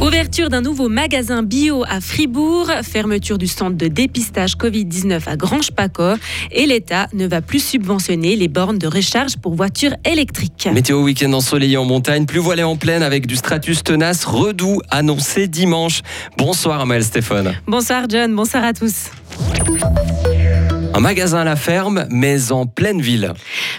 Ouverture d'un nouveau magasin bio à Fribourg, fermeture du centre de dépistage Covid-19 à Grange-Paco et l'État ne va plus subventionner les bornes de recharge pour voitures électriques. Météo week-end ensoleillé en montagne, plus voilé en plaine avec du stratus tenace redoux annoncé dimanche. Bonsoir Amael Stéphane. Bonsoir John, bonsoir à tous. Un magasin à la ferme, mais en pleine ville.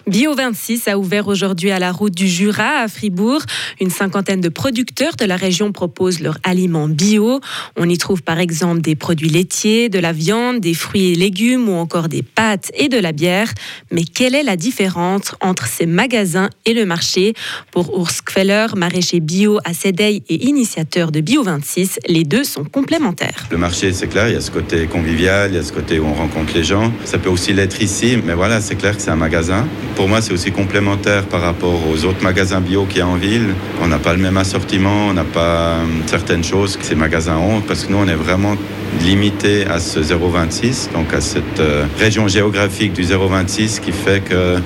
Bio 26 a ouvert aujourd'hui à la route du Jura à Fribourg. Une cinquantaine de producteurs de la région proposent leurs aliments bio. On y trouve par exemple des produits laitiers, de la viande, des fruits et légumes ou encore des pâtes et de la bière. Mais quelle est la différence entre ces magasins et le marché? Pour Urs Kveller, maraîcher bio à Sédeil et initiateur de Bio 26, les deux sont complémentaires. Le marché, c'est clair, il y a ce côté convivial, il y a ce côté où on rencontre les gens. Ça peut aussi l'être ici, mais voilà, c'est clair que c'est un magasin. Pour moi, c'est aussi complémentaire par rapport aux autres magasins bio qu'il y a en ville. On n'a pas le même assortiment, on n'a pas euh, certaines choses que ces magasins ont, parce que nous, on est vraiment limité à ce 0,26, donc à cette euh, région géographique du 0,26 qui fait que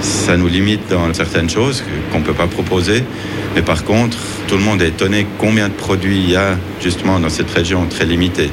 ça nous limite dans certaines choses qu'on ne peut pas proposer. Mais par contre, tout le monde est étonné combien de produits il y a justement dans cette région très limitée.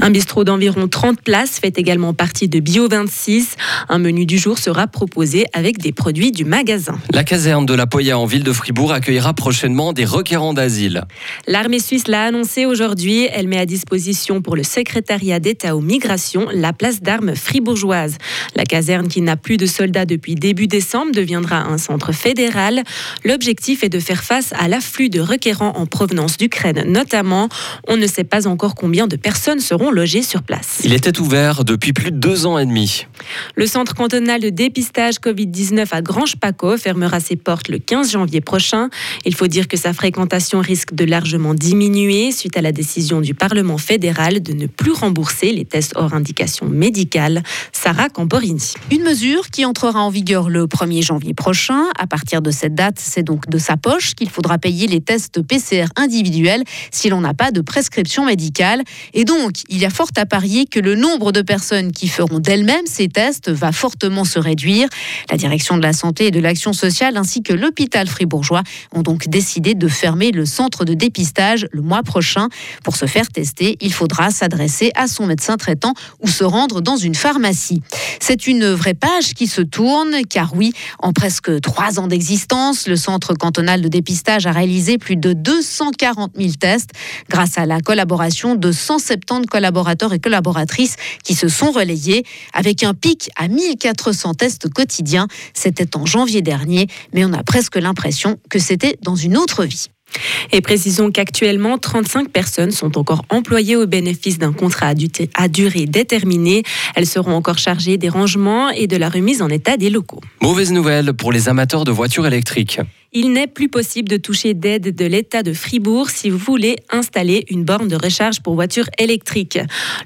Un bistrot d'environ 30 places fait également partie de Bio 26. Un menu du jour sera proposé avec des produits du magasin. La caserne de la Poya en ville de Fribourg accueillera prochainement des requérants d'asile. L'armée suisse l'a annoncé aujourd'hui. Elle met à disposition pour le secrétariat d'État aux migrations la place d'armes fribourgeoise. La caserne qui n'a plus de soldats depuis début décembre deviendra un centre fédéral. L'objectif est de faire face à l'afflux de requérants en provenance d'Ukraine notamment. On ne sait pas encore combien de personnes seront logés sur place. Il était ouvert depuis plus de deux ans et demi. Le centre cantonal de dépistage Covid-19 à Grange-Paco fermera ses portes le 15 janvier prochain. Il faut dire que sa fréquentation risque de largement diminuer suite à la décision du Parlement fédéral de ne plus rembourser les tests hors indication médicale. Sarah Camporini. Une mesure qui entrera en vigueur le 1er janvier prochain. À partir de cette date, c'est donc de sa poche qu'il faudra payer les tests PCR individuels si l'on n'a pas de prescription médicale. Et donc, il y a fort à parier que le nombre de personnes qui feront d'elles-mêmes ces tests va fortement se réduire. La direction de la santé et de l'action sociale ainsi que l'hôpital fribourgeois ont donc décidé de fermer le centre de dépistage le mois prochain. Pour se faire tester, il faudra s'adresser à son médecin traitant ou se rendre dans une pharmacie. C'est une vraie page qui se tourne, car oui, en presque trois ans d'existence, le centre cantonal de dépistage a réalisé plus de 240 000 tests grâce à la collaboration de 170 collaborateurs et collaboratrices qui se sont relayés avec un pic à 1400 tests quotidiens. C'était en janvier dernier, mais on a presque l'impression que c'était dans une autre vie. Et précisons qu'actuellement, 35 personnes sont encore employées au bénéfice d'un contrat à durée déterminée. Elles seront encore chargées des rangements et de la remise en état des locaux. Mauvaise nouvelle pour les amateurs de voitures électriques. Il n'est plus possible de toucher d'aide de l'État de Fribourg si vous voulez installer une borne de recharge pour voitures électriques.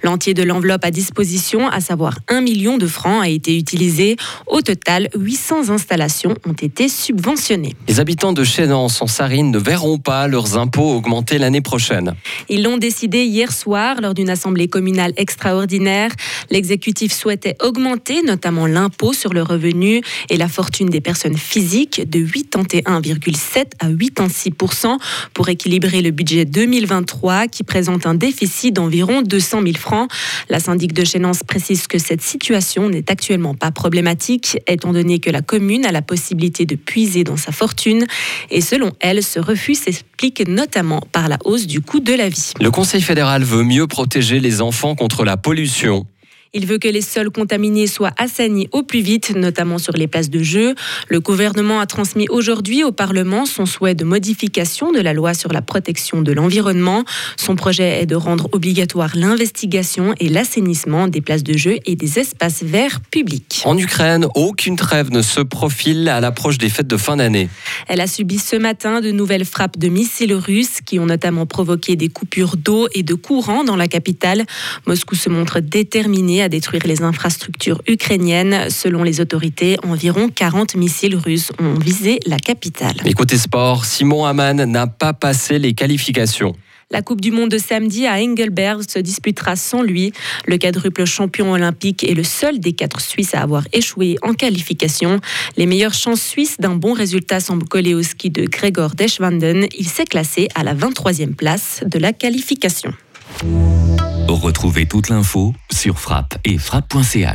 L'entier de l'enveloppe à disposition, à savoir 1 million de francs, a été utilisé. Au total, 800 installations ont été subventionnées. Les habitants de Chénance en Sarine ne verront pas leurs impôts augmenter l'année prochaine. Ils l'ont décidé hier soir lors d'une assemblée communale extraordinaire. L'exécutif souhaitait augmenter notamment l'impôt sur le revenu et la fortune des personnes physiques de 81 1,7 à 86% pour équilibrer le budget 2023 qui présente un déficit d'environ 200 000 francs. La syndic de Chénance précise que cette situation n'est actuellement pas problématique étant donné que la commune a la possibilité de puiser dans sa fortune et selon elle, ce refus s'explique notamment par la hausse du coût de la vie. Le Conseil fédéral veut mieux protéger les enfants contre la pollution. Il veut que les sols contaminés soient assainis au plus vite, notamment sur les places de jeu. Le gouvernement a transmis aujourd'hui au Parlement son souhait de modification de la loi sur la protection de l'environnement. Son projet est de rendre obligatoire l'investigation et l'assainissement des places de jeu et des espaces verts publics. En Ukraine, aucune trêve ne se profile à l'approche des fêtes de fin d'année. Elle a subi ce matin de nouvelles frappes de missiles russes qui ont notamment provoqué des coupures d'eau et de courant dans la capitale. Moscou se montre déterminé à détruire les infrastructures ukrainiennes. Selon les autorités, environ 40 missiles russes ont visé la capitale. Et côté sport, Simon Hamann n'a pas passé les qualifications. La Coupe du Monde de samedi à Engelberg se disputera sans lui. Le quadruple champion olympique est le seul des quatre Suisses à avoir échoué en qualification. Les meilleures chances suisses d'un bon résultat semblent coller au ski de Gregor Deschwanden. Il s'est classé à la 23e place de la qualification. Retrouvez toute l'info sur frappe et frappe.ch.